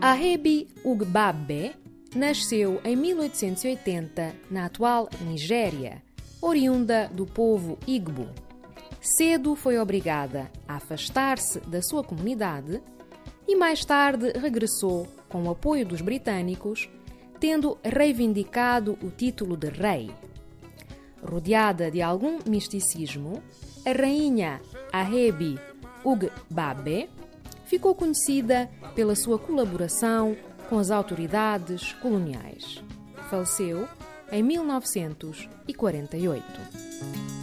Ahebi Ugbabe nasceu em 1880 na atual Nigéria, oriunda do povo Igbo. Cedo foi obrigada a afastar-se da sua comunidade e mais tarde regressou com o apoio dos britânicos, tendo reivindicado o título de rei. Rodeada de algum misticismo, a rainha Ahebi Ugbabe ficou conhecida pela sua colaboração com as autoridades coloniais. Faleceu em 1948.